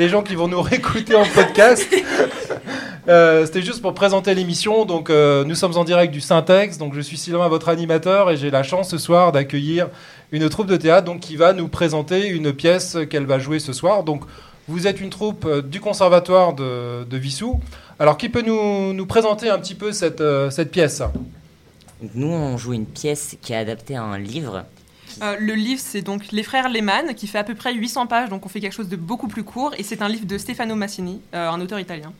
les gens qui vont nous réécouter en podcast. Euh, C'était juste pour présenter l'émission. Donc, euh, nous sommes en direct du Syntex. Donc, je suis Sylvain, votre animateur, et j'ai la chance ce soir d'accueillir une troupe de théâtre donc, qui va nous présenter une pièce qu'elle va jouer ce soir. Donc, vous êtes une troupe euh, du Conservatoire de, de Vissou. Alors, qui peut nous, nous présenter un petit peu cette, cette pièce? Nous, on joue une pièce qui est adaptée à un livre. Euh, le livre, c'est donc Les Frères Lehmann, qui fait à peu près 800 pages, donc on fait quelque chose de beaucoup plus court. Et c'est un livre de Stefano Massini, euh, un auteur italien.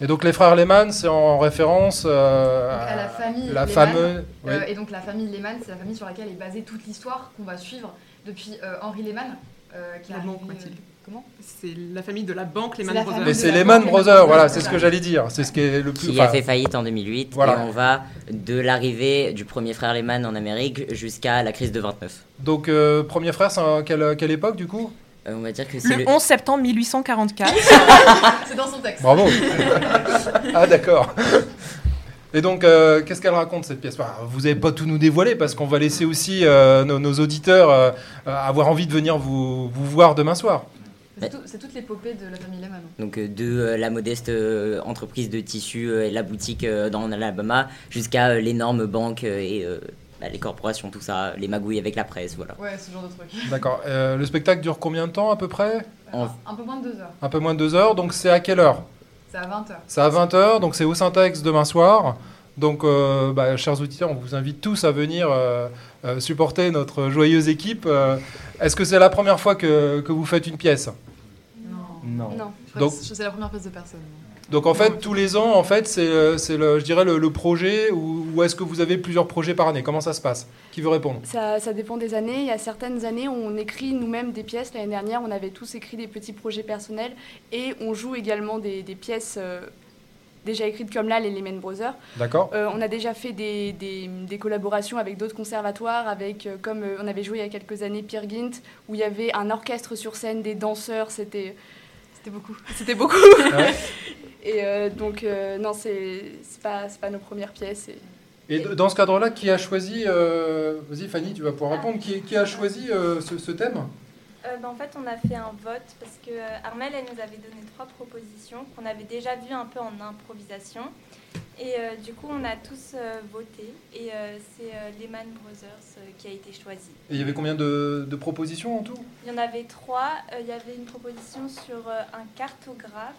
Et donc, les frères Lehmann, c'est en référence euh, à la famille la Lehmann. fameuse. oui. Et donc la famille Lehmann, c'est la famille sur laquelle est basée toute l'histoire qu'on va suivre depuis euh, Henri Lehmann, euh, qui est arrivé, euh, comment C'est la famille de la banque Lehmann la Brothers. Mais c'est Lehman Brothers, Lehman voilà, c'est ce que j'allais dire. C'est ce qui est le plus. qui a fait faillite en 2008. Voilà. Et on va de l'arrivée du premier frère Lehman en Amérique jusqu'à la crise de 29. Donc, euh, premier frère, c'est à quelle, quelle époque du coup Euh, on va dire que c'est Le le... 11 septembre 1844. C'est dans son texte. Bravo Ah, d'accord Et donc, euh, qu'est-ce qu'elle raconte cette pièce? Vous n'avez pas tout nous dévoiler parce qu'on va laisser aussi euh, nos, nos auditeurs euh, avoir envie de venir vous, vous voir demain soir. C'est tout- c'est toute l'épopée de la famille Lehmann. Donc euh, de euh, la modeste euh, entreprise de tissu euh, et la boutique euh, dans l'Alabama jusqu'à euh, l'énorme banque euh, et euh, bah, les corporations, tout ça, les magouilles avec la presse, voilà. Ouais, ce genre de truc. D'accord. Euh, le spectacle dure combien de temps à peu près En- Un peu moins de deux heures. Un peu moins de deux heures. Donc, c'est à quelle heure? C'est à 20 heures. C'est à 20h, donc c'est au Syntax demain soir. Donc, euh, bah, chers auditeurs, on vous invite tous à venir euh, supporter notre joyeuse équipe. Euh, Est-ce que c'est la première fois que, que vous faites une pièce? Non. Non. Je crois Donc- que c'est la première pièce de personne. Donc en fait, tous les ans, en fait, c'est, euh, c'est le, je dirais le, le projet ou, ou est-ce que vous avez plusieurs projets par année? Comment ça se passe? Qui veut répondre? Ça, ça dépend des années. Il y a certaines années où on écrit nous-mêmes des pièces. L'année dernière, on avait tous écrit des petits projets personnels et on joue également des, des pièces euh, déjà écrites comme là, les Lehman Brothers. D'accord Euh, on a déjà fait des, des- des collaborations avec d'autres conservatoires, avec, euh, comme euh, on avait joué il y a quelques années Pierre Gint, où il y avait un orchestre sur scène, des danseurs, c'était C'était beaucoup. c'était beaucoup. Ah ouais Et euh, donc, euh, non, c'est c'est pas, c'est pas nos premières pièces. et- dans ce cadre-là, qui a choisi euh, Vas-y Fanny, tu vas pouvoir répondre. Qui, qui a choisi euh, ce, ce thème? Euh, ben, en fait, on a fait un vote parce que euh, Armel, elle nous avait donné trois propositions qu'on avait déjà vues un peu en improvisation. Et euh, du coup, on a tous euh, voté. Et euh, c'est euh, Lehman Brothers euh, qui a été choisi. Et il y avait combien de, de propositions en tout? Il y en avait trois. Euh, il y avait une proposition sur euh, un cartographe.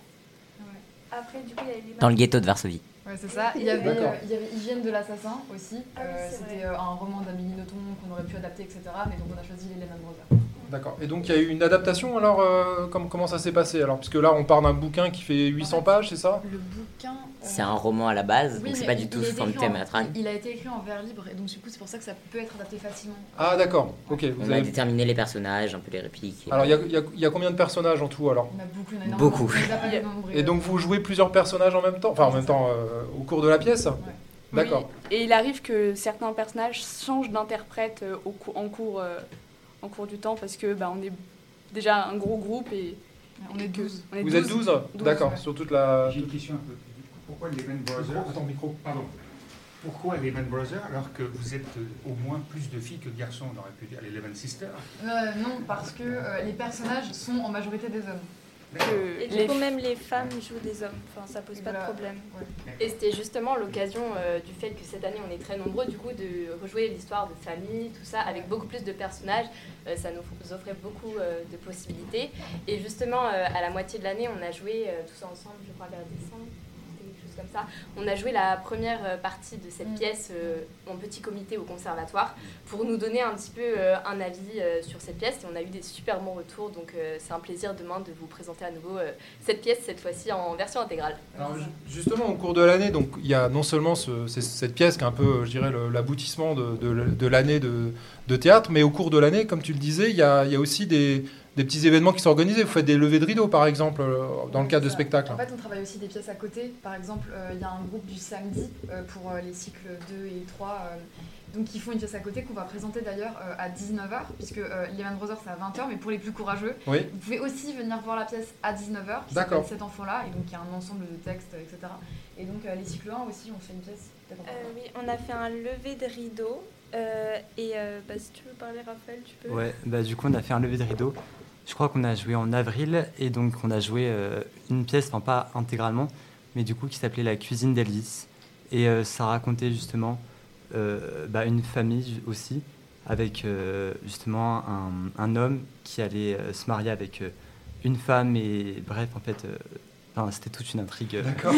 Après, du coup, il y avait Lehman Dans le ghetto de Varsovie. Ouais, c'est ça. Il y avait, euh, il y avait Hygiène de l'assassin aussi. Ah oui, Euh, C'était euh, un roman d'Amélie Nothomb qu'on aurait pu adapter, etc. Mais donc on a choisi les Lehman Brothers. D'accord. Et donc il y a eu une adaptation alors euh, comme- Comment ça s'est passé alors? Puisque là, on part d'un bouquin qui fait 800 pages, c'est ça? Le bouquin. euh, C'est un roman à la base, oui, donc c'est pas du tout a sous forme théâtrale. Il, a été écrit en vers libre et donc du coup c'est pour ça que ça peut être adapté facilement. Ah d'accord. Ok. Vous On a avez... déterminé les personnages, un peu les répliques. Alors il y a, y a- y a combien de personnages en tout alors? On a beaucoup, il y en a énormément. Beaucoup. A. Et donc vous jouez plusieurs personnages en même temps? Enfin en même temps euh, au cours de la pièce? D'accord. Oui. Et il arrive que certains personnages changent d'interprète euh, en, cours, euh, en cours du temps parce que bah, on est déjà un gros groupe et On est que- 12. on est Vous 12. êtes 12, D'accord, ouais. sur toute la... J'ai une question un peu plus vite. Pourquoi Lehman Brothers Attends, micro. Pardon. Pourquoi Lehman Brothers alors que vous êtes euh, au moins plus de filles que de garçons On aurait pu dire les Lehman Sisters? Euh, non, parce que euh, les personnages sont en majorité des hommes. Que Et du les- coup, même les femmes jouent des hommes. Enfin, ça pose pas Voilà. de problème. Et c'était justement l'occasion euh, du fait que cette année on est très nombreux, du coup, de rejouer l'histoire de famille, tout ça, avec beaucoup plus de personnages. Euh, ça nous offrait beaucoup euh, de possibilités. Et justement, euh, à la moitié de l'année, on a joué euh, tous ensemble, je crois, vers décembre. Comme ça. On a joué la première euh, partie de cette Mm. pièce euh, en petit comité au conservatoire pour nous donner un petit peu euh, un avis euh, sur cette pièce et on a eu des super bons retours donc euh, c'est un plaisir demain de vous présenter à nouveau euh, cette pièce cette fois-ci en version intégrale. Alors, justement, au cours de l'année, donc il y a non seulement ce- cette pièce qui est un peu, je dirais, l'aboutissement de, de- de l'année de, de théâtre, mais au cours de l'année, comme tu le disais, il y a, il y a aussi des, des petits événements qui sont organisés. Vous faites des levées de rideaux, par exemple, euh, dans le cadre de Ça. spectacles. En fait, on travaille aussi des pièces à côté. Par exemple, euh, il y a un groupe du samedi euh, pour euh, les cycles 2 et 3. euh, donc, ils font une pièce à côté qu'on va présenter d'ailleurs euh, à 19h, puisque euh, Lehman Brothers c'est à 20h, mais pour les plus courageux, Oui. vous pouvez aussi venir voir la pièce à 19h, qui s'appelle Cet enfant-là, et donc il y a un ensemble de textes, etc. Et donc, euh, les cycles 1 aussi, on fait une pièce. Euh, oui, on a fait un lever de rideau. euh, et euh, bah, si tu veux parler, Raphaël, tu peux. Ouais, bah du coup on a fait un lever de rideau je crois qu'on a joué en avril et donc on a joué euh, une pièce, enfin pas intégralement, mais du coup qui s'appelait La cuisine d'Elvis. Et euh, ça racontait justement euh, bah, une famille aussi, avec justement un, un homme qui allait se marier avec une femme et bref, en fait, enfin, c'était toute une intrigue D'accord.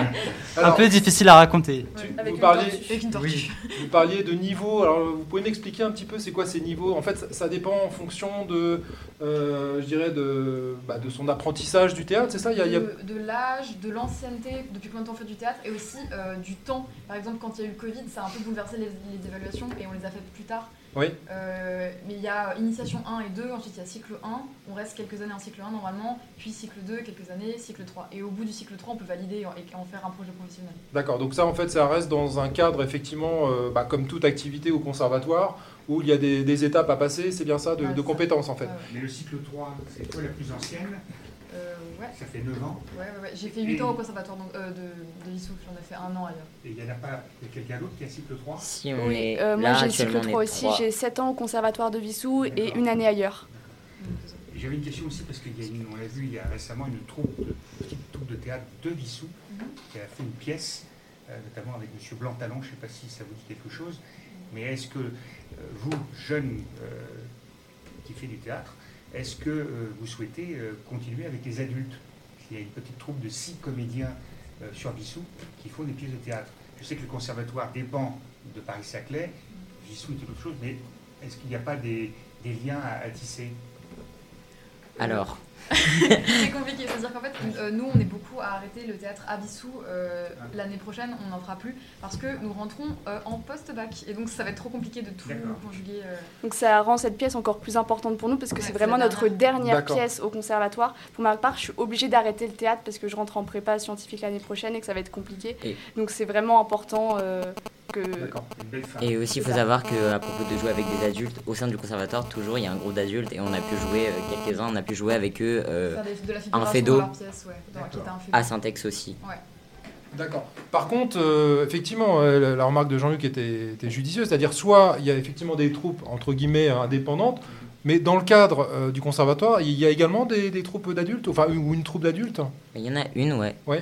un peu difficile à raconter. tu- Avec vous, parliez, tortue. Avec une tortue. Oui. vous parliez de niveau. Alors, vous pouvez m'expliquer un petit peu c'est quoi ces niveaux? En fait, ça, ça dépend en fonction de, euh, je dirais, de, bah, de son apprentissage du théâtre, c'est ça? Il y a, il y a- de, de l'âge, de l'ancienneté, depuis combien de temps on fait du théâtre, et aussi euh, du temps. Par exemple, quand il y a eu le Covid, ça a un peu bouleversé les, les évaluations et on les a faites plus tard. Oui. Euh, mais il y a initiation 1 et 2, ensuite il y a cycle 1, on reste quelques années en cycle 1 normalement, puis cycle 2, quelques années, cycle 3. Et au bout du cycle 3, on peut valider et en, faire un projet professionnel. D'accord, donc ça en fait ça reste dans un cadre effectivement euh, bah, comme toute activité au conservatoire où il y a des, des étapes à passer, c'est bien ça, de, Ouais, de ça. compétences en fait. Ouais. Mais le cycle 3, c'est quoi la plus ancienne? Euh, ouais, Ça fait 9 ans. ouais, ouais, ouais. J'ai fait 8 ans au conservatoire donc, euh, de, de Issoufle, j'en ai fait un an ailleurs. Et il n'y en a pas il y a quelqu'un d'autre qui a cycle 3 Si on Oui, est euh, moi j'ai cycle on 3 est aussi, j'ai 7 ans au conservatoire de Vissou et une année ailleurs. J'avais une question aussi parce qu'il y a une, on l'a vu il y a récemment une troupe de, petite troupe de théâtre de Vissou Mhm. qui a fait une pièce, euh, notamment avec M. Blanc-Talon, je ne sais pas si ça vous dit quelque chose, mais est-ce que euh, vous, jeunes euh, qui fait du théâtre, est-ce que euh, vous souhaitez euh, continuer avec les adultes? Il y a une petite troupe de six comédiens euh, sur Vissou qui font des pièces de théâtre. Je sais que le conservatoire dépend de Paris-Saclay, Vissou est autre chose, mais est-ce qu'il n'y a pas des, liens à tisser? Alors, C'est compliqué, c'est-à-dire qu'en fait, euh, nous, on est beaucoup à arrêter le théâtre à Vissou. euh, L'année prochaine, on n'en fera plus parce que nous rentrons euh, en post-bac. Et donc, ça va être trop compliqué de tout conjuguer. euh. Donc ça rend cette pièce encore plus importante pour nous parce que Ouais, c'est vraiment notre dernière pièce au conservatoire. Pour ma part, je suis obligée d'arrêter le théâtre parce que je rentre en prépa scientifique l'année prochaine et que ça va être compliqué. Et- Donc c'est vraiment important euh, que... Et aussi il faut savoir qu'à propos de jouer avec des adultes, au sein du conservatoire, toujours il y a un groupe d'adultes et on a pu jouer, euh, quelques-uns, on a pu jouer avec eux euh, figuration fédo. ouais, un à Syntex aussi. D'accord. Par contre, euh, effectivement, euh, la, remarque de Jean-Luc était, était judicieuse, c'est-à-dire soit il y a effectivement des troupes entre guillemets indépendantes, mais dans le cadre euh, du conservatoire, il y a également des, des troupes d'adultes, enfin ou une troupe d'adultes. Il y en a une, ouais, Oui,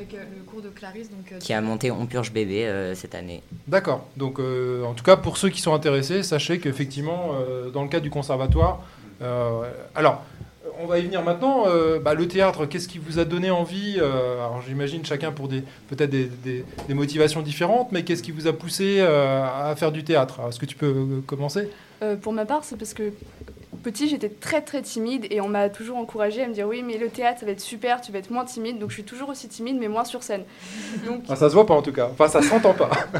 avec euh, le cours de Clarisse. Donc, euh, qui a monté On Purge Bébé euh, cette année. D'accord. Donc, euh, en tout cas, pour ceux qui sont intéressés, sachez qu'effectivement, euh, dans le cadre du conservatoire, euh, alors, on va y venir maintenant. euh, bah, le théâtre, qu'est-ce qui vous a donné envie euh, Alors, j'imagine chacun pour des peut-être des, des- des motivations différentes, mais qu'est-ce qui vous a poussé euh, à faire du théâtre? Est-ce que tu peux commencer? Euh, pour ma part, c'est parce que petit, j'étais très très timide et on m'a toujours encouragée à me dire oui, mais le théâtre, ça va être super, tu vas être moins timide. Donc je suis toujours aussi timide, mais moins sur scène. Donc, Ah, Ça se voit pas en tout cas. Enfin, ça s'entend pas.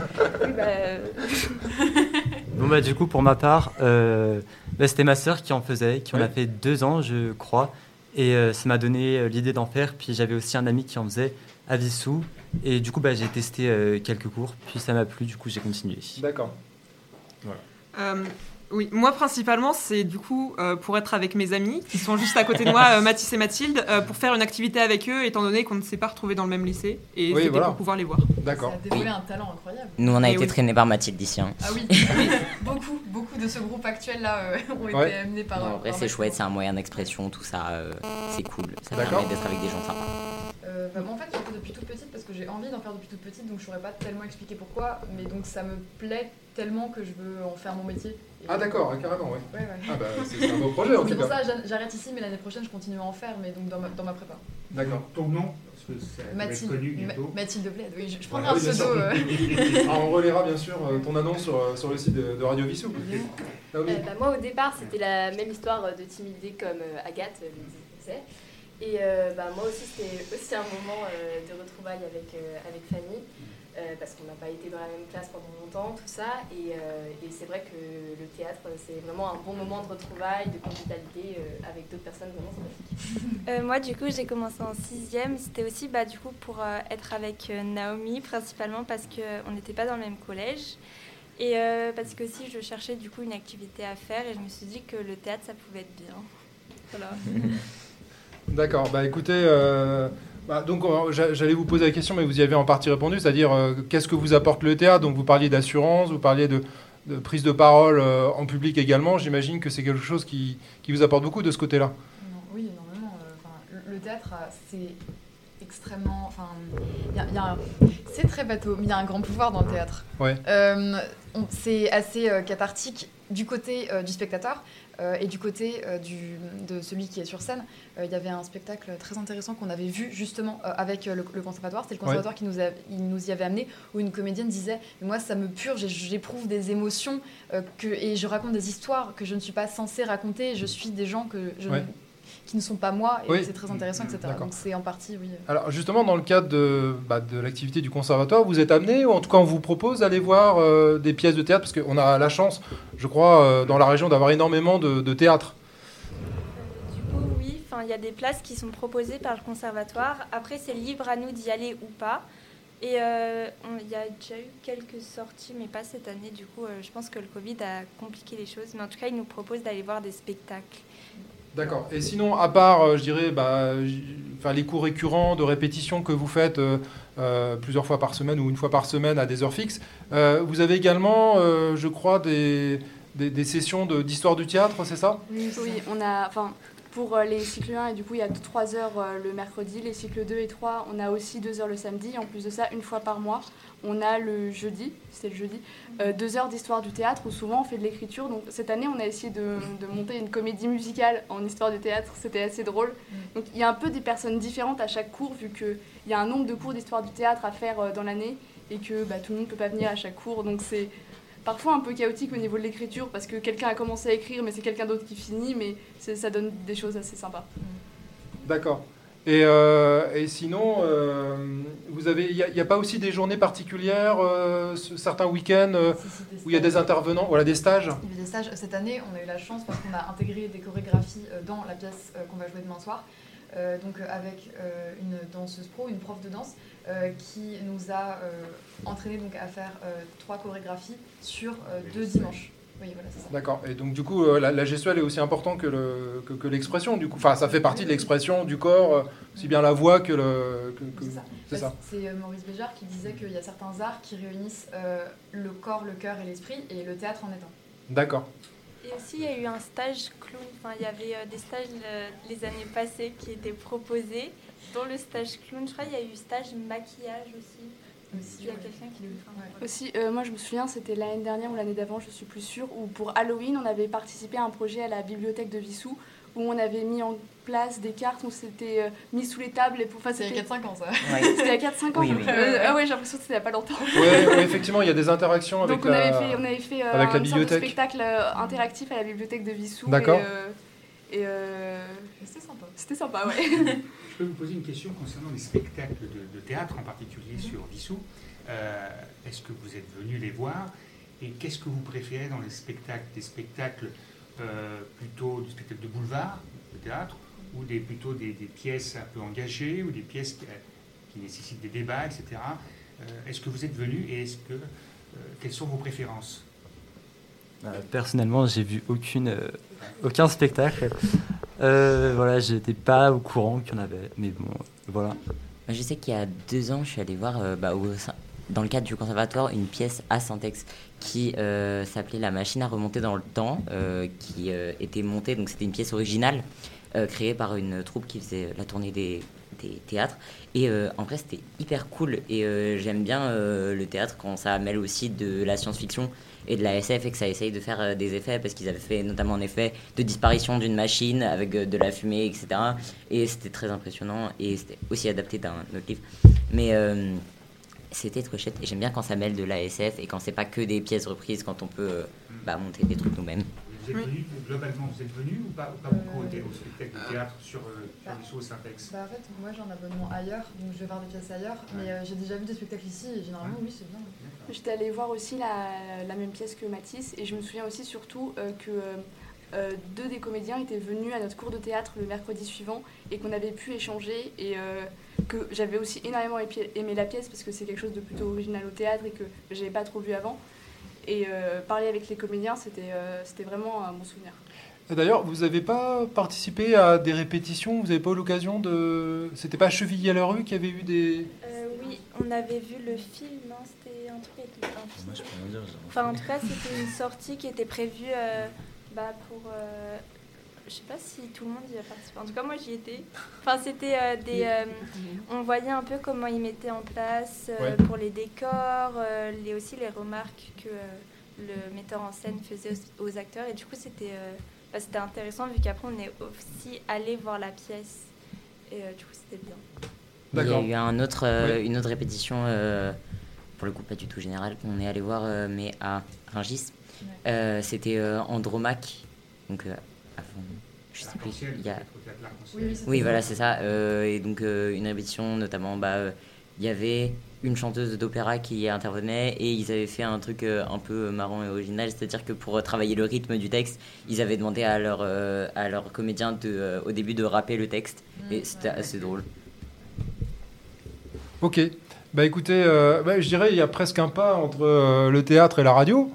oui, bah, euh, Bon bah du coup pour ma part, euh, bah, c'était ma sœur qui en faisait, qui en Ouais. a fait deux ans je crois, et euh, ça m'a donné euh, l'idée d'en faire. Puis j'avais aussi un ami qui en faisait à Vissou, et du coup bah, j'ai testé euh, quelques cours, puis ça m'a plu, du coup j'ai continué. D'accord. Euh, oui, moi principalement, c'est du coup euh, pour être avec mes amis qui sont juste à côté de moi, euh, Mathis et Mathilde, euh, pour faire une activité avec eux, étant donné qu'on ne s'est pas retrouvés dans le même lycée, et Oui, c'était voilà. pour pouvoir les voir. D'accord. Ça a dévoilé Oui. un talent incroyable. Nous on a Et été oui. traînés par Mathilde ici. hein. Ah oui, oui, beaucoup, beaucoup de ce groupe actuel là euh, ont été Ouais. amenés par. en vrai c'est chouette, c'est un moyen d'expression, tout ça, euh, c'est cool. Ça permet d'être avec des gens sympas. Euh, bah, en fait, depuis toute petite parce que j'ai envie d'en faire depuis toute petite, donc je saurais pas tellement expliquer pourquoi, mais donc ça me plaît tellement que je veux en faire mon métier. Et- Ah d'accord, carrément, oui. Ouais, ouais. Ah bah, c'est c'est un beau projet en C'est tout pour cas. ça j'a- j'arrête ici, mais l'année prochaine, je continue à en faire, mais donc dans ma, dans ma prépa. D'accord. Ton nom, ça Mathilde, connu Ma- bientôt. Mathilde Bled, oui, je, je Voilà, prendrai un oui, pseudo. euh, Ah, on relaiera bien sûr euh, ton annonce sur, euh, sur le site de, de Radio Vissou. Euh, bah, moi, au départ, c'était la même histoire de timidité comme euh, Agathe le disait. Et euh, bah, moi aussi, c'était aussi un moment euh, de retrouvailles avec, euh, avec euh, parce qu'on n'a pas été dans la même classe pendant longtemps, tout ça. Et, euh, et c'est vrai que le théâtre, c'est vraiment un bon moment de retrouvailles, de convivialité euh, avec d'autres personnes vraiment sympathiques. Euh, moi, du coup, j'ai commencé en sixième. C'était aussi, bah, du coup, pour euh, être avec Naomi, principalement parce qu'on n'était pas dans le même collège. Et euh, parce que aussi, je cherchais du coup une activité à faire et je me suis dit que le théâtre, ça pouvait être bien. Voilà. D'accord, bah écoutez, euh, bah, donc euh, j'a- j'allais vous poser la question, mais vous y avez en partie répondu, c'est-à-dire euh, qu'est-ce que vous apporte le théâtre? Donc vous parliez d'assurance, vous parliez de, de prise de parole en public également. J'imagine que c'est quelque chose qui, qui, vous apporte beaucoup de ce côté-là. Oui, énormément. le théâtre, c'est extrêmement. Enfin, c'est très bateau, mais il y a un grand pouvoir dans le théâtre. Ouais. c'est assez cathartique du côté du spectateur. Euh, et du côté euh, du, de celui qui est sur scène, euh, il y avait un spectacle très intéressant qu'on avait vu justement avec le, conservatoire. C'était le conservatoire qui nous, nous y avait amené, où une comédienne disait Moi, ça me purge, j'éprouve des émotions que, et je raconte des histoires que je ne suis pas censée raconter. Je suis des gens que je qui ne sont pas moi, et c'est très intéressant, etc. Donc c'est en partie, oui. Alors justement, dans le cadre de, bah, de l'activité du conservatoire, vous êtes amené, ou en tout cas on vous propose d'aller voir euh, des pièces de théâtre, parce qu'on a la chance, je crois, euh, dans la région d'avoir énormément de, de théâtre. Euh, du coup, oui, il y a des places qui sont proposées par le conservatoire. Après, c'est libre à nous d'y aller ou pas. Et il y a déjà eu quelques sorties, mais pas cette année. Du coup, je pense que le Covid a compliqué les choses. Mais en tout cas, ils nous proposent d'aller voir des spectacles. D'accord. Et sinon, à part, euh, je dirais, bah, les cours récurrents de répétition que vous faites euh, euh, plusieurs fois par semaine ou une fois par semaine à des heures fixes, vous avez également, je crois, des, sessions d'histoire du théâtre, c'est ça? Oui, on a, pour les cycles 1, et du coup, il y a 3 heures le mercredi. Les cycles 2 et 3, on a aussi 2 heures le samedi. En plus de ça, une fois par mois, on a le jeudi, c'est le jeudi, 2 euh, heures d'histoire du théâtre où souvent on fait de l'écriture. Donc cette année, on a essayé de, monter une comédie musicale en histoire du théâtre. C'était assez drôle. Mm. Donc il y a un peu des personnes différentes à chaque cours, vu qu'il y a un nombre de cours d'histoire du théâtre à faire euh, dans l'année et que bah, tout le monde ne peut pas venir à chaque cours. Donc c'est parfois un peu chaotique au niveau de l'écriture parce que quelqu'un a commencé à écrire mais c'est quelqu'un d'autre qui finit mais ça donne des choses assez sympas. D'accord. Et, euh, et, sinon, euh, vous avez, il n'y a, pas aussi des journées particulières, euh, certains week-ends où il y a des intervenants, voilà, des stages? Il y a des stages. Cette année, on a eu la chance parce qu'on a intégré des chorégraphies dans la pièce qu'on va jouer demain soir. Donc avec une danseuse pro, une prof de danse, qui nous a entraîné donc à faire trois chorégraphies sur deux dimanches. D'accord. Et donc, du coup, euh, la, gestuelle est aussi importante que, le, que, l'expression. Du coup, enfin, ça fait partie de l'expression du corps, euh, aussi bien la voix que le. c'est ça. C'est euh, Maurice Béjart qui disait qu'il y a certains arts qui réunissent le corps, le cœur et l'esprit, et le théâtre en est un. D'accord. Et aussi, il y a eu un stage clown. Enfin, il y avait des stages les années passées qui étaient proposés. Dans le stage clown, je crois, il y a eu stage maquillage aussi. Aussi, Aussi, euh, moi je me souviens, c'était l'année dernière ou l'année d'avant, je suis plus sûre, où pour Halloween, on avait participé à un projet à la bibliothèque de Vissou, où on avait mis en place des cartes, on s'était euh, mis sous les tables. Pour... Enfin, c'était il y a 4-5 ans ça. c'était il y a 4-5 ans. Euh, ah ouais, j'ai l'impression que c'était il n'y a pas longtemps. ouais, effectivement, il y a des interactions avec Donc, on avait fait, on avait fait avec un, la bibliothèque. spectacle interactif à la bibliothèque de Vissou. D'accord. Et, c'était sympa. C'était sympa, ouais. Je peux vous poser une question concernant les spectacles de, théâtre, en particulier mhm. sur Vissou. Euh, est-ce que vous êtes venu les voir Et qu'est-ce que vous préférez dans les spectacles Des spectacles euh, plutôt du spectacle de boulevard, de théâtre, ou des, plutôt des, pièces un peu engagées, ou des pièces qui, nécessitent des débats, etc. Euh, est-ce que vous êtes venu et est-ce que quelles sont vos préférences? Personnellement, j'ai vu aucune, aucun spectacle. Euh, voilà, j'étais pas au courant qu'il y en avait, mais bon, voilà. Je sais qu'il y a deux ans, je suis allé voir euh, bah, dans le cadre du conservatoire une pièce à Syntex qui euh, s'appelait La machine à remonter dans le temps, qui était montée, donc c'était une pièce originale créée par une troupe qui faisait la tournée des, théâtres. Et en vrai, c'était hyper cool. Et j'aime bien le théâtre quand ça mêle aussi de la science-fiction et de la SF et que ça essaye de faire euh, des effets parce qu'ils avaient fait notamment un effet de disparition d'une machine avec euh, de la fumée, etc. Et c'était très impressionnant et c'était aussi adapté d'un autre livre. Mais euh, c'était trop chouette et j'aime bien quand ça mêle de la SF et quand c'est pas que des pièces reprises, quand on peut bah, monter des trucs nous-mêmes. Vous êtes venu, globalement, vous êtes venu ou pas, beaucoup au, spectacle de théâtre sur, euh, bah, sur les Syntex? Bah, En fait, moi j'ai un abonnement ailleurs, donc je vais voir des pièces ailleurs, mais euh, j'ai déjà vu des spectacles ici et généralement, oui, c'est bien. J'étais allée voir aussi la, la, même pièce que Matisse et je me souviens aussi surtout euh, deux des comédiens étaient venus à notre cours de théâtre le mercredi suivant et qu'on avait pu échanger et que j'avais aussi énormément aimé la pièce parce que c'est quelque chose de plutôt original au théâtre et que j'avais pas trop vu avant. Et euh, parler avec les comédiens, c'était euh, c'était vraiment un bon souvenir. D'ailleurs, vous n'avez pas participé à des répétitions? Vous n'avez pas eu l'occasion de... C'était pas Chevilly à la rue qui avait eu des... Euh, oui, on avait vu le film, hein, c'était un truc avec un film. Moi, je peux rien dire. Enfin, en tout cas, c'était une sortie qui était prévue euh, bah, pour. euh, je sais pas si tout le monde y a participé. En tout cas, moi, j'y étais. Enfin, c'était euh, des. euh, on voyait un peu comment ils mettaient en place euh, Ouais. pour les décors, euh, les, aussi les remarques que euh, le metteur en scène faisait aux, aux acteurs. Et du coup, c'était euh, bah, c'était intéressant vu qu'après, on est aussi allé voir la pièce. Et euh, du coup, c'était bien. Il y a eu un autre, euh, Oui. une autre répétition, euh, pour le coup pas du tout générale, qu'on est allé voir, euh, mais à Rungis. Euh, C'était euh, Andromaque, donc euh, avant, je sais plus, il y a... Oui, voilà, c'est ça. euh, et donc, euh, une répétition, notamment, bah, euh, il y avait une chanteuse d'opéra qui intervenait et ils avaient fait un truc euh, un peu marrant et original, c'est-à-dire que pour travailler le rythme du texte, ils avaient demandé à leur, euh, à leur comédien de, euh, au début de rapper le texte et Mm, c'était ouais. assez drôle. Ok. Bah écoutez, euh, bah, je dirais il y a presque un pas entre euh, le théâtre et la radio.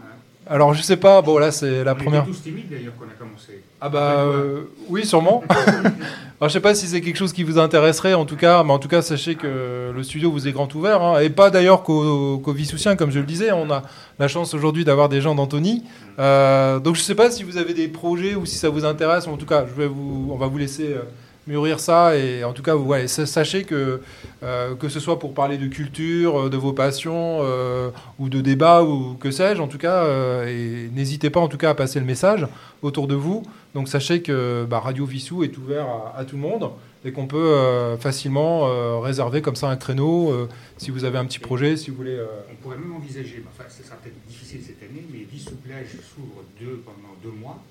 Alors je sais pas, bon là c'est la on première. était tous timides d'ailleurs quand on a commencé. Ah bah euh, oui sûrement. Alors je sais pas si c'est quelque chose qui vous intéresserait en tout cas, mais en tout cas sachez que le studio vous est grand ouvert hein. et pas d'ailleurs qu'au qu'au Vissoussien comme je le disais. On a la chance aujourd'hui d'avoir des gens d'Antony. Euh, donc je sais pas si vous avez des projets ou si ça vous intéresse. En tout cas, je vais vous, on va vous laisser euh, mûrir ça et en tout cas vous ouais, sa- sachez que euh, que ce soit pour parler de culture, euh, de vos passions euh, ou de débats ou que sais-je, en tout cas, euh, et n'hésitez pas en tout cas à passer le message autour de vous. Donc sachez que bah, Radio Vissou est ouvert à, à tout le monde et qu'on peut euh, facilement euh, réserver comme ça un créneau euh, si vous avez un petit projet, si vous voulez. On pourrait même envisager, mais enfin, ce sera peut-être difficile cette année, mais Vissou Plage s'ouvre deux, pendant deux mois,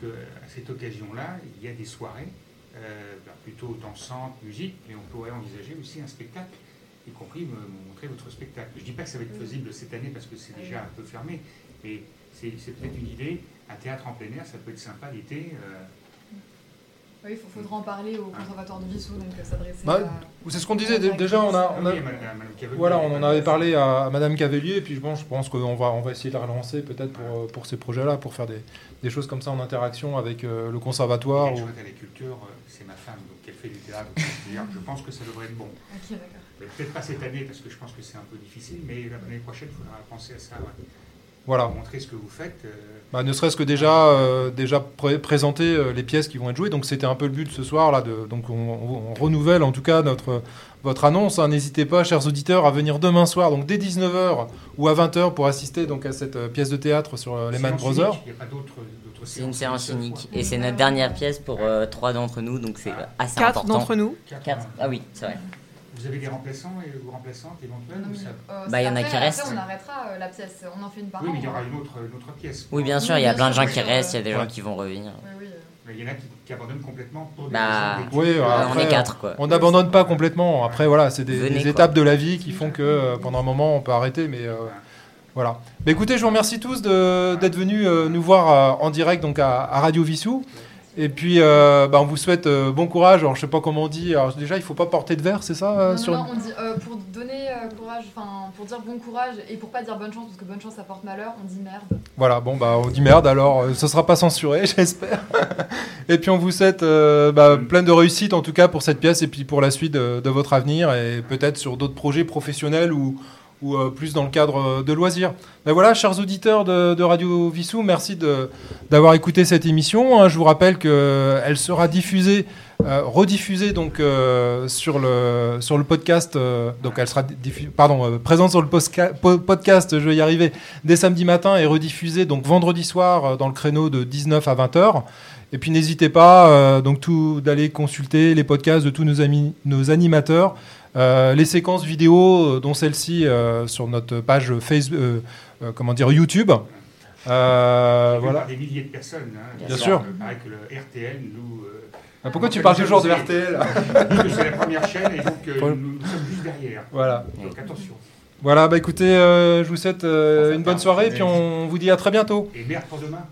qu'à cette occasion-là, il y a des soirées, euh, bah, plutôt dansantes, musique, mais on pourrait envisager aussi un spectacle, y compris me, me montrer votre spectacle. Je ne dis pas que ça va être faisable cette année parce que c'est déjà un peu fermé, mais c'est c'est peut-être une idée. Un théâtre en plein air, ça peut être sympa l'été. euh, Oui, il faudra en parler au conservatoire de Vissou, donc euh, s'adresser Bah, à... C'est ce qu'on disait dé- déjà. On a, on oui, Voilà, on en avait parlé à, à Madame Cavelier, et puis je pense, je pense qu'on va, on va essayer de la relancer peut-être pour, euh, pour ces projets-là, pour faire des, des choses comme ça en interaction avec euh, le conservatoire. Elle ou- à la culture, c'est ma femme, donc elle fait du théâtre. Je pense que ça devrait être bon. Ok, d'accord. Mais Peut-être pas cette année, parce que je pense que c'est un peu difficile, mais l'année prochaine, il faudra penser à ça. ouais. Voilà. Montrer ce que vous faites. euh, Bah, ne serait-ce que déjà, euh, déjà pré- présenter euh, les pièces qui vont être jouées. Donc c'était un peu le but ce soir là. De, donc on, on- on renouvelle en tout cas notre votre annonce. hein. N'hésitez pas, chers auditeurs, à venir demain soir, donc dès 19h ou à 20h pour assister donc à cette euh, pièce de théâtre sur euh, les Man Brothers. C'est une séance unique et c'est notre dernière pièce pour euh, trois d'entre nous, donc c'est assez Quatre important. d'entre nous. Quatre, Quatre. Ah oui, c'est vrai. Vous avez des remplaçants et ou remplaçantes éventuelles ça- euh, Bah, il y en a après- qui restent. Après, on arrêtera euh, la pièce. On en fait une par Oui, mais il y aura une autre, une autre pièce. Oui, bien sûr, il y a plein de gens qui restent, il y a des gens qui vont revenir. Oui, euh. Mais il y en a qui, qui abandonnent complètement pour des Bah. Oui, Euh, alors on après, est quatre, quoi. On n'abandonne pas complètement. Après, voilà, c'est des, Venez, des quoi. étapes de la vie qui font que euh, pendant un moment, on peut arrêter. Mais euh, voilà. Mais écoutez, je vous remercie tous de- d'être venus euh, nous voir euh, en direct donc à, à Radio Vissou. Et puis, euh, bah, on vous souhaite euh, bon courage. Alors, je sais pas comment on dit. Alors, déjà, il faut pas porter de verre, c'est ça euh, Non, sur on dit euh, pour donner courage, enfin pour dire bon courage et pour pas dire bonne chance parce que bonne chance ça porte malheur, on dit merde. Voilà, bon, bah, on dit merde, alors ce sera pas censuré, j'espère. et puis, on vous souhaite bah, plein de réussite, en tout cas, pour cette pièce et puis pour la suite de, de votre avenir et peut-être sur d'autres projets professionnels ou, ou euh, plus dans le cadre euh, de loisirs. Ben voilà, chers auditeurs de, Radio Vissou, merci d'avoir écouté cette émission. hein. Je vous rappelle qu'elle sera diffusée, euh, rediffusée donc, euh, sur, le, sur le podcast. euh, donc, elle sera pardon, euh, présente sur le podcast, je vais y arriver, dès samedi matin et rediffusée donc vendredi soir euh, dans le créneau de 19 à 20 heures. Et puis n'hésitez pas euh, donc tout d'aller consulter les podcasts de tous nos amis, nos animateurs, euh, les séquences vidéo euh, dont celle-ci euh, sur notre page Facebook, euh, euh, comment dire YouTube. Euh, voilà. des milliers de personnes. hein. Bien sûr. Que le RTL nous. Ah, pourquoi tu parles toujours de. RTL Parce que c'est la première chaîne et donc nous, nous sommes juste derrière. Voilà. Donc attention. Voilà, bah écoutez, je vous souhaite une bonne soirée et puis on vous dit à très bientôt. Et merde pour demain.